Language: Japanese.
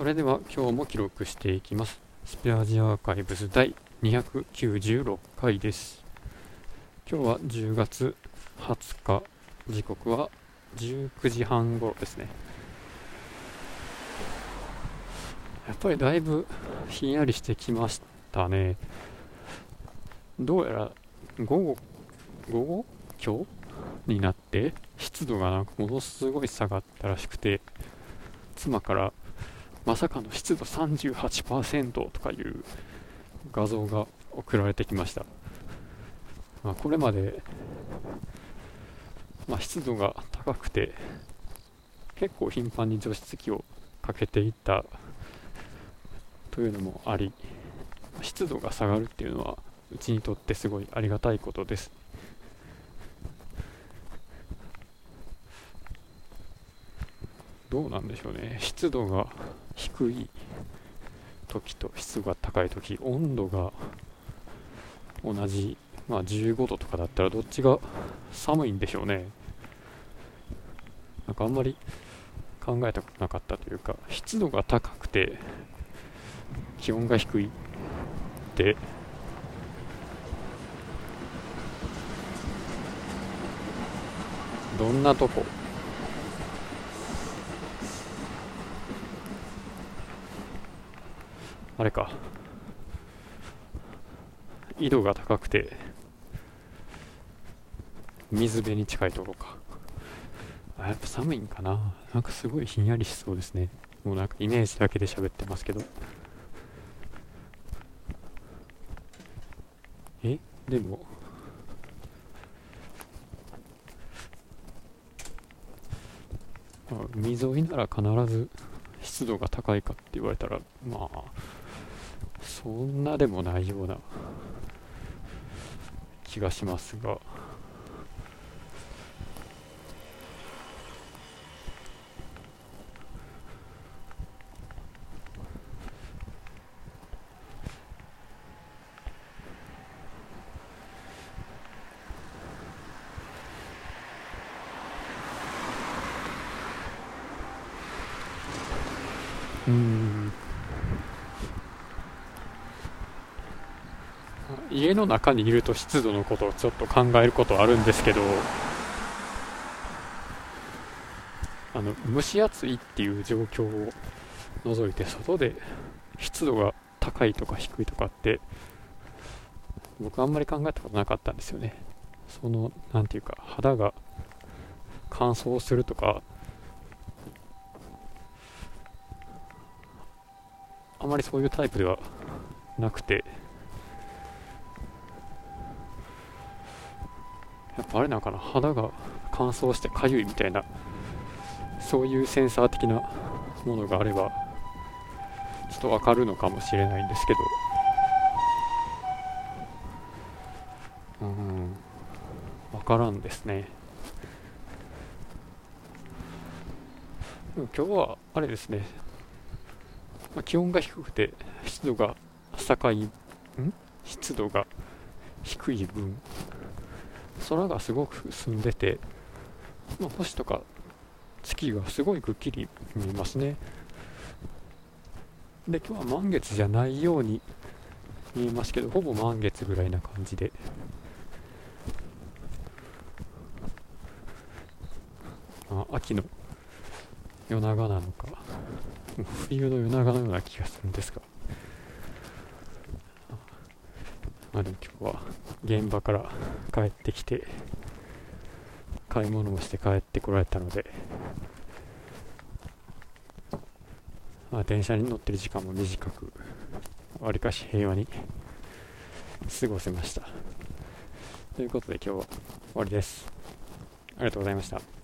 それでは今日も記録していきます。スペアジアーカイブス第296回です。今日は10月20日。時刻は19時半頃ですね。やっぱりだいぶひんやりしてきましたね。どうやら午後午後？今日？になって湿度がなんかものすごい下がったらしくて妻からまさかの湿度38%とかいう画像が送られてきました、まあ、これまで、まあ、湿度が高くて結構頻繁に除湿機をかけていったというのもあり湿度が下がるっていうのはうちにとってすごいありがたいことです。どうなんでしょうね。湿度が低い時と湿度が高い時温度が同じ、まあ、15度とかだったらどっちが寒いんでしょうね。なんかあんまり考えたことなかったというか湿度が高くて気温が低いって。どんなとこあれか。緯度が高くて水辺に近いところか。あやっぱ寒いんかな。なんかすごいひんやりしそうですね。もうなんかイメージだけで喋ってますけど。え？でも。海沿いなら必ず湿度が高いかって言われたらまあそんなでもないような気がしますが。うん。家の中にいると湿度のことをちょっと考えることあるんですけどあの蒸し暑いっていう状況を除いて外で湿度が高いとか低いとかって僕あんまり考えたことなかったんですよね。その何て言うか肌が乾燥するとかあまりそういうタイプではなくてやっぱあれなのかな肌が乾燥してかゆいみたいなそういうセンサー的なものがあればちょっとわかるのかもしれないんですけど。うん。わからんですね。今日はあれですね、まあ、気温が低くて湿度が高いん？湿度が低い分。空がすごく澄んでて、まあ、星とか月がすごいくっきり見えますね。で今日は満月じゃないように見えますけどほぼ満月ぐらいな感じで。あ秋の夜長なのか冬の夜長のような気がするんですが。まあでも今日は現場から帰ってきて買い物をして帰ってこられたので、まあ、電車に乗ってる時間も短くわりかし平和に過ごせました。ということで今日は終わりです。ありがとうございました。